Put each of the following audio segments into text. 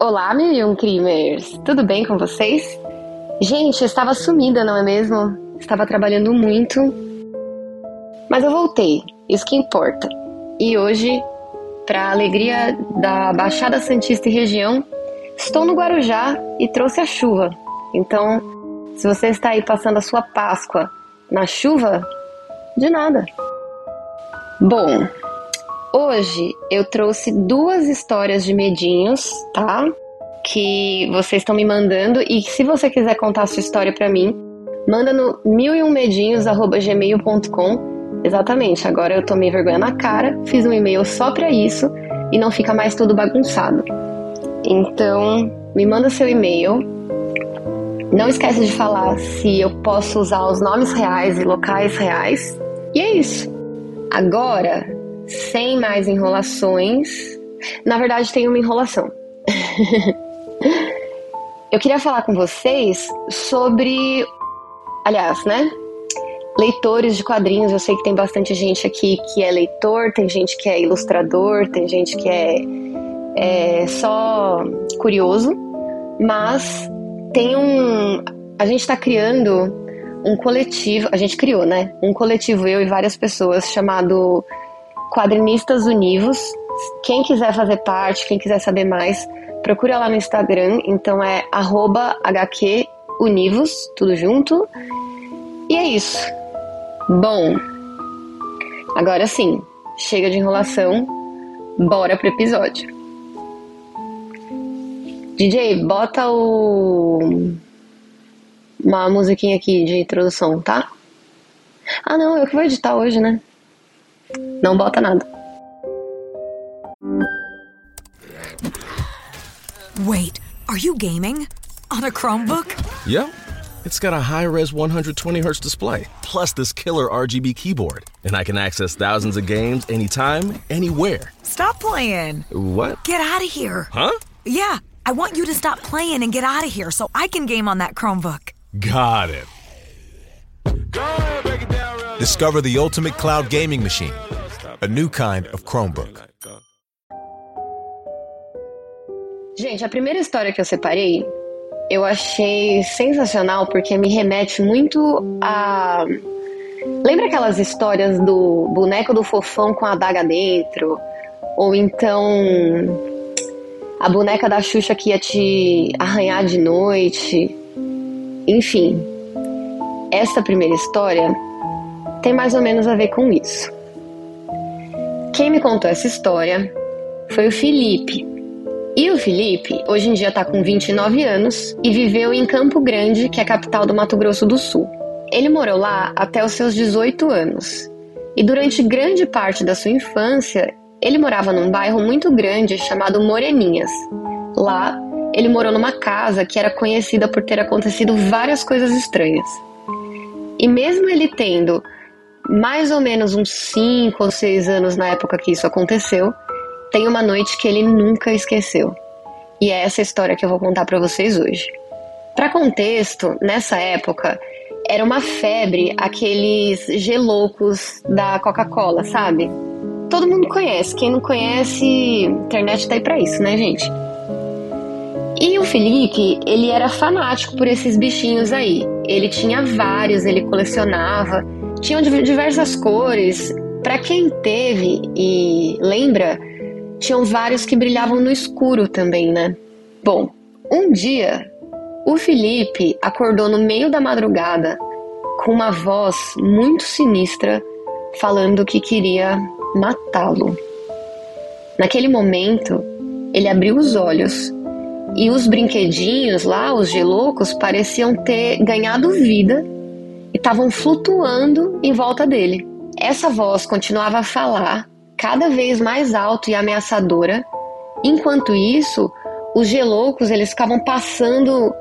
Olá, mil um crimers! Tudo bem com vocês? Gente, eu estava sumida, não é mesmo? Estava trabalhando muito. Mas eu voltei, isso que importa. E hoje, para alegria da Baixada Santista e região, estou no Guarujá e trouxe a chuva. Então, se você está aí passando a sua Páscoa na chuva, de nada. Bom, Hoje eu trouxe duas histórias de medinhos, tá? Que vocês estão me mandando e se você quiser contar a sua história para mim, manda no mileumedinhos@gmail.com. Exatamente. Agora eu tomei vergonha na cara, fiz um e-mail só para isso e não fica mais tudo bagunçado. Então, me manda seu e-mail. Não esquece de falar se eu posso usar os nomes reais e locais reais. E é isso. Agora sem mais enrolações. Na verdade, tem uma enrolação. Eu queria falar com vocês sobre, aliás, né? Leitores de quadrinhos. Eu sei que tem bastante gente aqui que é leitor, tem gente que é ilustrador, tem gente que é, é só curioso, mas tem um. A gente está criando um coletivo, a gente criou, né? Um coletivo, eu e várias pessoas, chamado Quadrinistas Univos. Quem quiser fazer parte, quem quiser saber mais, procura lá no Instagram. Então é HQUnivos, tudo junto. E é isso. Bom, agora sim, chega de enrolação, bora pro episódio. DJ, bota o. Uma musiquinha aqui de introdução, tá? Ah, não, eu que vou editar hoje, né? Não bota nada. Wait, are you gaming? On a Chromebook? Yep. It's got a high res 120 Hz display, plus this killer RGB keyboard. And I can access thousands of games anytime, anywhere. Stop playing. What? Get out of here. Huh? Yeah, I want you to stop playing and get out of here so I can game on that Chromebook. Got it. Discover the ultimate cloud gaming machine, a new kind of Chromebook. Gente, a primeira história que eu separei, eu achei sensacional porque me remete muito a. Lembra aquelas histórias do boneco do fofão com a adaga dentro? Ou então a boneca da Xuxa que ia te arranhar de noite? Enfim, essa primeira história tem mais ou menos a ver com isso. Quem me contou essa história foi o Felipe. E o Felipe, hoje em dia está com 29 anos e viveu em Campo Grande, que é a capital do Mato Grosso do Sul. Ele morou lá até os seus 18 anos. E durante grande parte da sua infância, ele morava num bairro muito grande chamado Moreninhas. Lá, ele morou numa casa que era conhecida por ter acontecido várias coisas estranhas. E mesmo ele tendo mais ou menos uns 5 ou 6 anos na época que isso aconteceu, tem uma noite que ele nunca esqueceu. E é essa história que eu vou contar para vocês hoje. Para contexto, nessa época era uma febre aqueles geloucos da Coca-Cola, sabe? Todo mundo conhece, quem não conhece, internet tá aí para isso, né, gente? E o Felipe, ele era fanático por esses bichinhos aí. Ele tinha vários, ele colecionava tinham diversas cores. Para quem teve e lembra, tinham vários que brilhavam no escuro também, né? Bom, um dia o Felipe acordou no meio da madrugada com uma voz muito sinistra falando que queria matá-lo. Naquele momento, ele abriu os olhos e os brinquedinhos lá, os geloucos, pareciam ter ganhado vida estavam flutuando em volta dele. Essa voz continuava a falar, cada vez mais alto e ameaçadora. Enquanto isso, os geloucos eles ficavam passando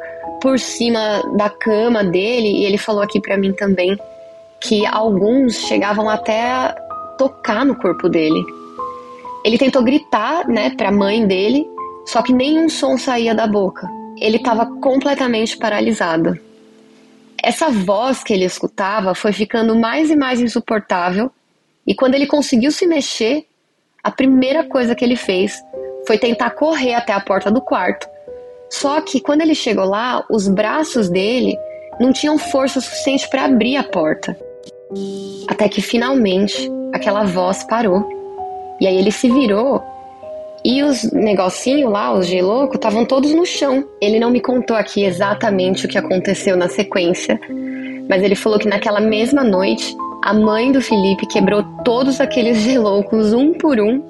por cima da cama dele e ele falou aqui para mim também que alguns chegavam até a tocar no corpo dele. Ele tentou gritar, né, para a mãe dele, só que nenhum som saía da boca. Ele estava completamente paralisado. Essa voz que ele escutava foi ficando mais e mais insuportável, e quando ele conseguiu se mexer, a primeira coisa que ele fez foi tentar correr até a porta do quarto. Só que quando ele chegou lá, os braços dele não tinham força suficiente para abrir a porta. Até que finalmente aquela voz parou. E aí ele se virou e os negocinhos lá, os gelouco, estavam todos no chão. Ele não me contou aqui exatamente o que aconteceu na sequência, mas ele falou que naquela mesma noite a mãe do Felipe quebrou todos aqueles geloucos um por um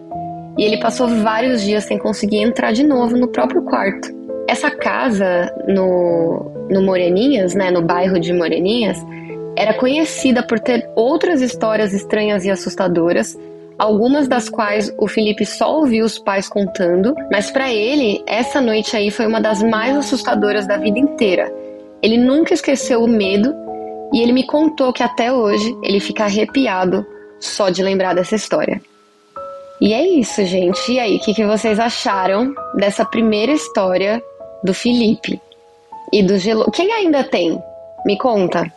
e ele passou vários dias sem conseguir entrar de novo no próprio quarto. Essa casa no, no Moreninhas, né, no bairro de Moreninhas, era conhecida por ter outras histórias estranhas e assustadoras, algumas das quais o Felipe só ouviu os pais contando, mas para ele, essa noite aí foi uma das mais assustadoras da vida inteira. Ele nunca esqueceu o medo e ele me contou que até hoje ele fica arrepiado só de lembrar dessa história. E é isso, gente. E aí, o que, que vocês acharam dessa primeira história do Felipe e do Gelo? Quem ainda tem? Me conta.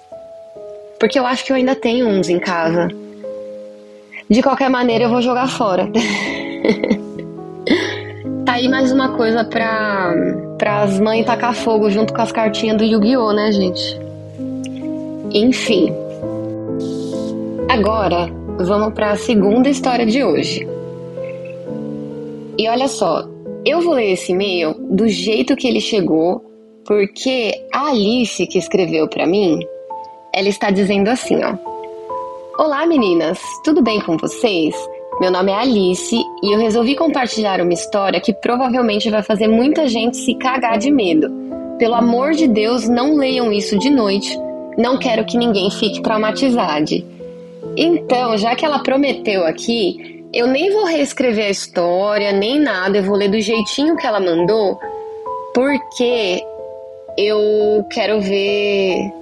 Porque eu acho que eu ainda tenho uns em casa. De qualquer maneira, eu vou jogar fora. tá aí mais uma coisa pra, as mães tacar fogo junto com as cartinhas do Yu-Gi-Oh, né, gente? Enfim. Agora, vamos para a segunda história de hoje. E olha só, eu vou ler esse e-mail do jeito que ele chegou, porque a Alice que escreveu para mim, ela está dizendo assim, ó: Olá meninas, tudo bem com vocês? Meu nome é Alice e eu resolvi compartilhar uma história que provavelmente vai fazer muita gente se cagar de medo. Pelo amor de Deus, não leiam isso de noite. Não quero que ninguém fique traumatizado. Então, já que ela prometeu aqui, eu nem vou reescrever a história, nem nada, eu vou ler do jeitinho que ela mandou, porque eu quero ver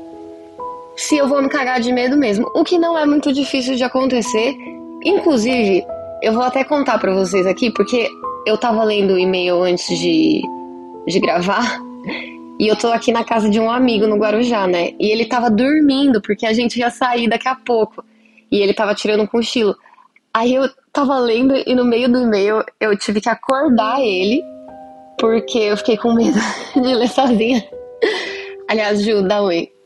se eu vou me cagar de medo mesmo, o que não é muito difícil de acontecer. Inclusive, eu vou até contar para vocês aqui, porque eu tava lendo o e-mail antes de, de gravar, e eu tô aqui na casa de um amigo no Guarujá, né? E ele tava dormindo, porque a gente ia sair daqui a pouco. E ele tava tirando um cochilo. Aí eu tava lendo e no meio do e-mail eu tive que acordar ele, porque eu fiquei com medo de ler sozinha. Aliás, Ju, dá oi.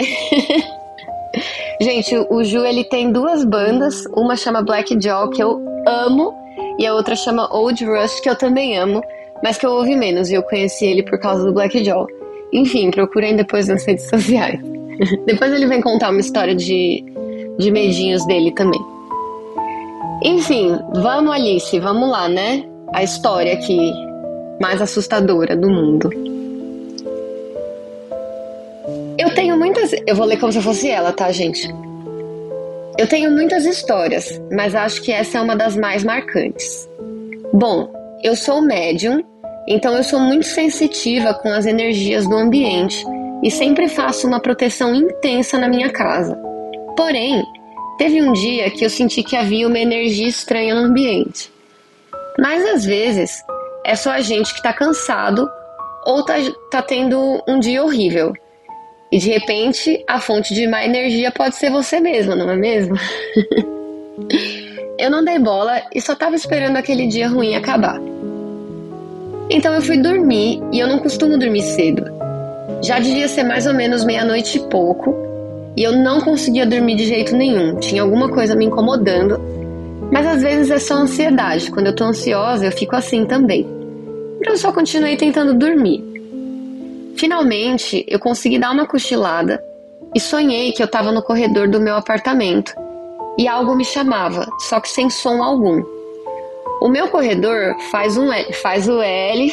Gente, o Ju ele tem duas bandas, uma chama Black Jaw, que eu amo, e a outra chama Old Rush, que eu também amo, mas que eu ouvi menos e eu conheci ele por causa do Black Jaw. Enfim, procurem depois nas redes sociais. depois ele vem contar uma história de, de medinhos dele também. Enfim, vamos, Alice, vamos lá, né? A história aqui mais assustadora do mundo. Eu tenho muitas. Eu vou ler como se fosse ela, tá, gente? Eu tenho muitas histórias, mas acho que essa é uma das mais marcantes. Bom, eu sou médium, então eu sou muito sensitiva com as energias do ambiente e sempre faço uma proteção intensa na minha casa. Porém, Teve um dia que eu senti que havia uma energia estranha no ambiente. Mas às vezes é só a gente que tá cansado ou tá, tá tendo um dia horrível. E de repente a fonte de má energia pode ser você mesma, não é mesmo? eu não dei bola e só tava esperando aquele dia ruim acabar. Então eu fui dormir e eu não costumo dormir cedo. Já devia ser mais ou menos meia-noite e pouco e eu não conseguia dormir de jeito nenhum. Tinha alguma coisa me incomodando. Mas às vezes é só ansiedade. Quando eu tô ansiosa, eu fico assim também. Então eu só continuei tentando dormir. Finalmente, eu consegui dar uma cochilada e sonhei que eu estava no corredor do meu apartamento e algo me chamava, só que sem som algum. O meu corredor faz um L, faz o L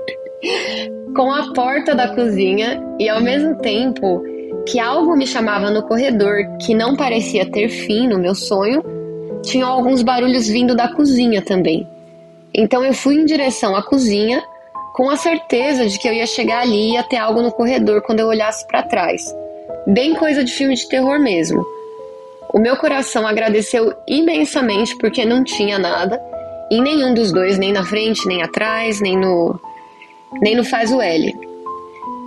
com a porta da cozinha e ao mesmo tempo que algo me chamava no corredor que não parecia ter fim no meu sonho, tinha alguns barulhos vindo da cozinha também. Então eu fui em direção à cozinha com a certeza de que eu ia chegar ali e ia ter algo no corredor quando eu olhasse para trás. Bem coisa de filme de terror mesmo. O meu coração agradeceu imensamente porque não tinha nada em nenhum dos dois, nem na frente, nem atrás, nem no nem no faz o L.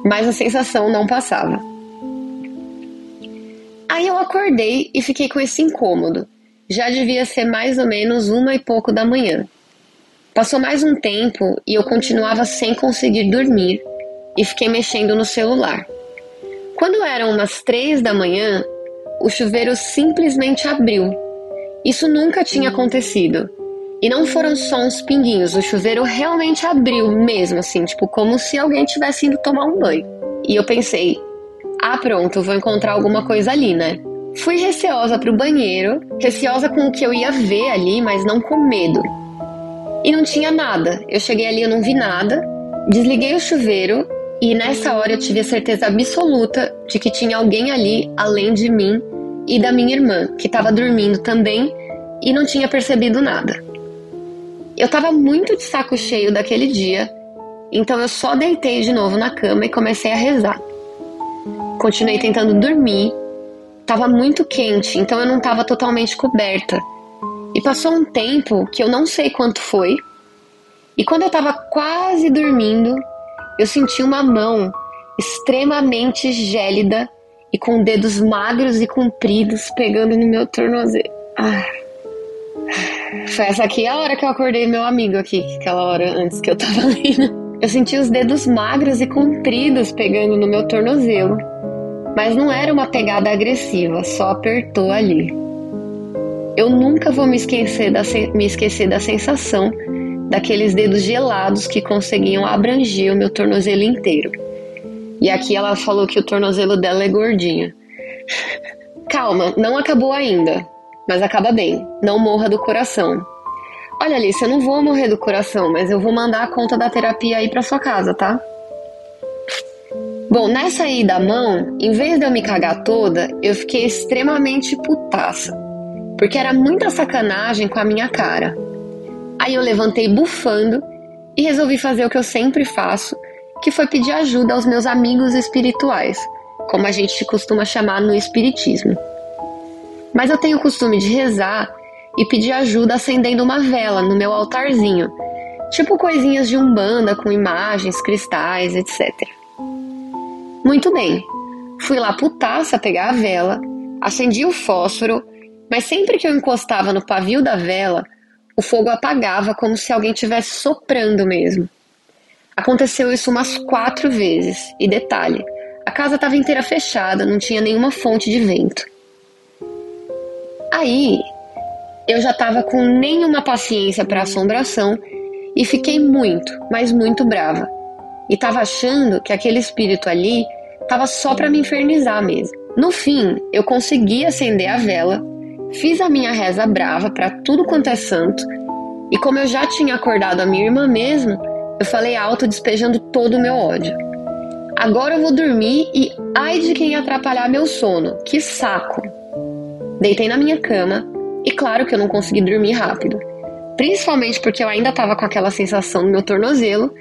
Mas a sensação não passava. Aí eu acordei e fiquei com esse incômodo. Já devia ser mais ou menos uma e pouco da manhã. Passou mais um tempo e eu continuava sem conseguir dormir e fiquei mexendo no celular. Quando eram umas três da manhã, o chuveiro simplesmente abriu. Isso nunca tinha acontecido. E não foram só uns pinguinhos, o chuveiro realmente abriu mesmo, assim, tipo, como se alguém tivesse indo tomar um banho. E eu pensei, ah, pronto, vou encontrar alguma coisa ali, né? Fui receosa pro banheiro, receosa com o que eu ia ver ali, mas não com medo. E não tinha nada. Eu cheguei ali, eu não vi nada. Desliguei o chuveiro e nessa hora eu tive a certeza absoluta de que tinha alguém ali além de mim e da minha irmã, que estava dormindo também e não tinha percebido nada. Eu estava muito de saco cheio daquele dia, então eu só deitei de novo na cama e comecei a rezar. Continuei tentando dormir, estava muito quente, então eu não estava totalmente coberta. E passou um tempo que eu não sei quanto foi, e quando eu estava quase dormindo, eu senti uma mão extremamente gélida e com dedos magros e compridos pegando no meu tornozelo. Ah. Foi essa aqui a hora que eu acordei meu amigo aqui, aquela hora antes que eu tava lendo. Eu senti os dedos magros e compridos pegando no meu tornozelo. Mas não era uma pegada agressiva, só apertou ali. Eu nunca vou me esquecer da, me esquecer da sensação daqueles dedos gelados que conseguiam abranger o meu tornozelo inteiro. E aqui ela falou que o tornozelo dela é gordinho. Calma, não acabou ainda, mas acaba bem. Não morra do coração. Olha, Alice, eu não vou morrer do coração, mas eu vou mandar a conta da terapia aí pra sua casa, tá? Bom, nessa aí da mão, em vez de eu me cagar toda, eu fiquei extremamente putaça, porque era muita sacanagem com a minha cara. Aí eu levantei bufando e resolvi fazer o que eu sempre faço, que foi pedir ajuda aos meus amigos espirituais, como a gente costuma chamar no espiritismo. Mas eu tenho o costume de rezar e pedir ajuda acendendo uma vela no meu altarzinho, tipo coisinhas de umbanda com imagens, cristais, etc. Muito bem, fui lá putaça pegar a vela, acendi o fósforo, mas sempre que eu encostava no pavio da vela, o fogo apagava como se alguém tivesse soprando mesmo. Aconteceu isso umas quatro vezes, e detalhe, a casa estava inteira fechada, não tinha nenhuma fonte de vento. Aí, eu já estava com nenhuma paciência para assombração e fiquei muito, mas muito brava. E estava achando que aquele espírito ali estava só para me infernizar mesmo. No fim, eu consegui acender a vela Fiz a minha reza brava para tudo quanto é santo, e como eu já tinha acordado a minha irmã mesmo, eu falei alto despejando todo o meu ódio. Agora eu vou dormir e ai de quem atrapalhar meu sono, que saco! Deitei na minha cama e claro que eu não consegui dormir rápido, principalmente porque eu ainda estava com aquela sensação no meu tornozelo,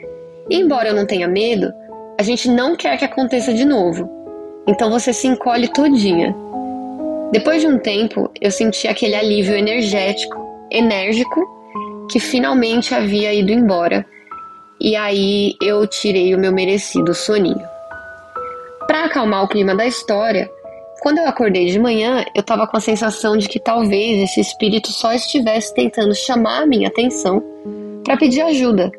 e embora eu não tenha medo, a gente não quer que aconteça de novo. Então você se encolhe todinha. Depois de um tempo, eu senti aquele alívio energético, enérgico, que finalmente havia ido embora. E aí eu tirei o meu merecido soninho. Para acalmar o clima da história, quando eu acordei de manhã, eu estava com a sensação de que talvez esse espírito só estivesse tentando chamar a minha atenção para pedir ajuda.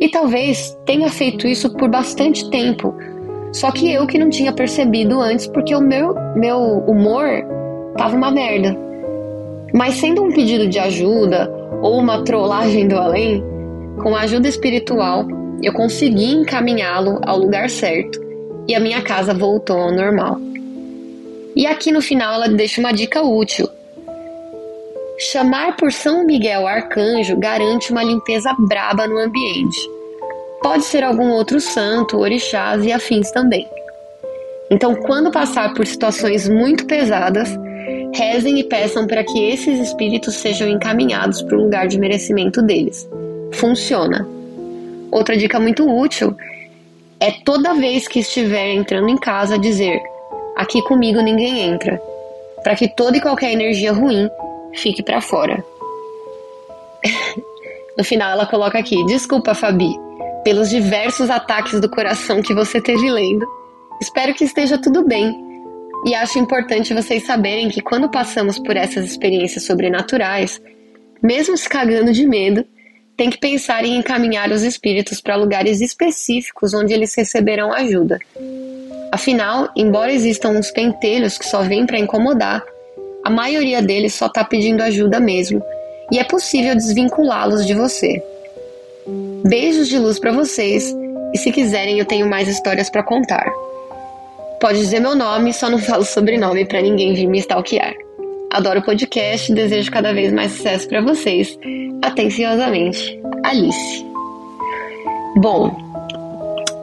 E talvez tenha feito isso por bastante tempo. Só que eu que não tinha percebido antes porque o meu, meu humor tava uma merda. Mas sendo um pedido de ajuda ou uma trollagem do além, com a ajuda espiritual, eu consegui encaminhá-lo ao lugar certo e a minha casa voltou ao normal. E aqui no final ela deixa uma dica útil. Chamar por São Miguel Arcanjo garante uma limpeza braba no ambiente. Pode ser algum outro santo, orixás e afins também. Então, quando passar por situações muito pesadas, rezem e peçam para que esses espíritos sejam encaminhados para o lugar de merecimento deles. Funciona. Outra dica muito útil é toda vez que estiver entrando em casa dizer: aqui comigo ninguém entra, para que toda e qualquer energia ruim fique para fora. no final ela coloca aqui: desculpa, Fabi, pelos diversos ataques do coração que você teve lendo. Espero que esteja tudo bem e acho importante vocês saberem que quando passamos por essas experiências sobrenaturais, mesmo se cagando de medo, tem que pensar em encaminhar os espíritos para lugares específicos onde eles receberão ajuda. Afinal, embora existam uns pentelhos que só vêm para incomodar, a maioria deles só está pedindo ajuda mesmo, e é possível desvinculá-los de você. Beijos de luz para vocês, e se quiserem eu tenho mais histórias para contar. Pode dizer meu nome, só não falo sobrenome para ninguém vir me stalkear. Adoro o podcast e desejo cada vez mais sucesso para vocês. Atenciosamente, Alice. Bom,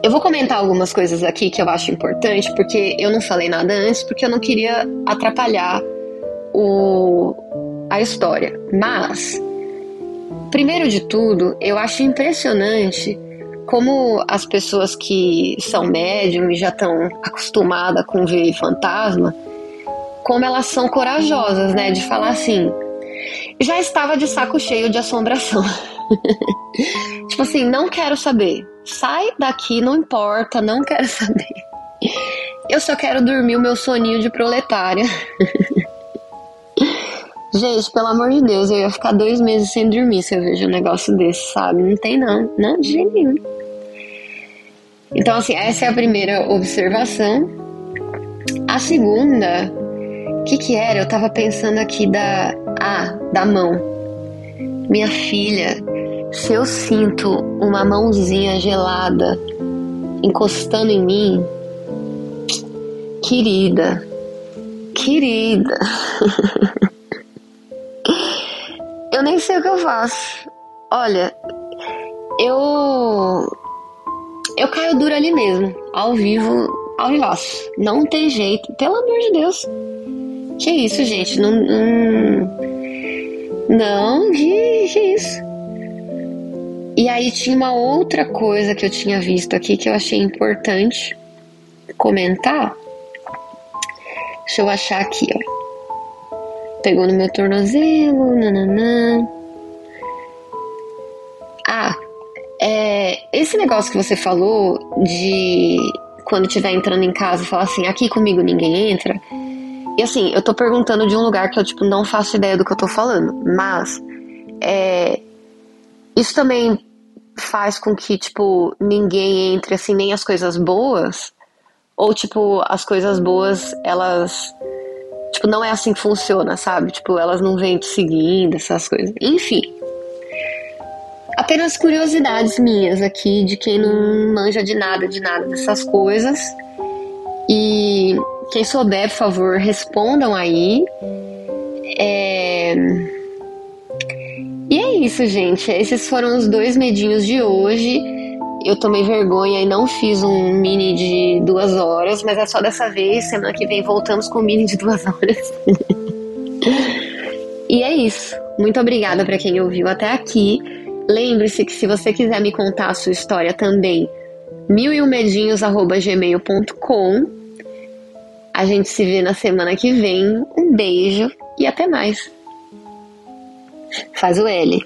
eu vou comentar algumas coisas aqui que eu acho importante, porque eu não falei nada antes, porque eu não queria atrapalhar o, a história. Mas, primeiro de tudo, eu acho impressionante como as pessoas que são médium e já estão acostumadas com ver fantasma, como elas são corajosas, né? De falar assim, já estava de saco cheio de assombração. tipo assim, não quero saber. Sai daqui, não importa, não quero saber. Eu só quero dormir o meu soninho de proletária. Gente, pelo amor de Deus, eu ia ficar dois meses sem dormir se eu vejo um negócio desse, sabe? Não tem não, não de jeito nenhum. Então, assim, essa é a primeira observação. A segunda, o que que era? Eu tava pensando aqui da, ah, da mão. Minha filha, se eu sinto uma mãozinha gelada encostando em mim, querida, querida, eu nem sei o que eu faço. Olha, eu eu caio dura ali mesmo, ao vivo, ao vivaço. Não tem jeito, pelo amor de Deus. Que isso, gente? Não, não, não que, que isso? E aí tinha uma outra coisa que eu tinha visto aqui que eu achei importante comentar. Deixa eu achar aqui, ó. Pegou no meu tornozelo, nananã. Esse negócio que você falou de quando estiver entrando em casa falar assim, aqui comigo ninguém entra. E assim, eu tô perguntando de um lugar que eu, tipo, não faço ideia do que eu tô falando. Mas, é, isso também faz com que, tipo, ninguém entre, assim, nem as coisas boas. Ou, tipo, as coisas boas, elas. Tipo, não é assim que funciona, sabe? Tipo, elas não vêm te seguindo, essas coisas. Enfim. Apenas curiosidades minhas aqui, de quem não manja de nada, de nada dessas coisas. E quem souber, por favor, respondam aí. É... E é isso, gente. Esses foram os dois medinhos de hoje. Eu tomei vergonha e não fiz um mini de duas horas, mas é só dessa vez. Semana que vem voltamos com o mini de duas horas. e é isso. Muito obrigada para quem ouviu até aqui. Lembre-se que se você quiser me contar a sua história também, mileumedinhos.gmail.com. A gente se vê na semana que vem. Um beijo e até mais. Faz o L.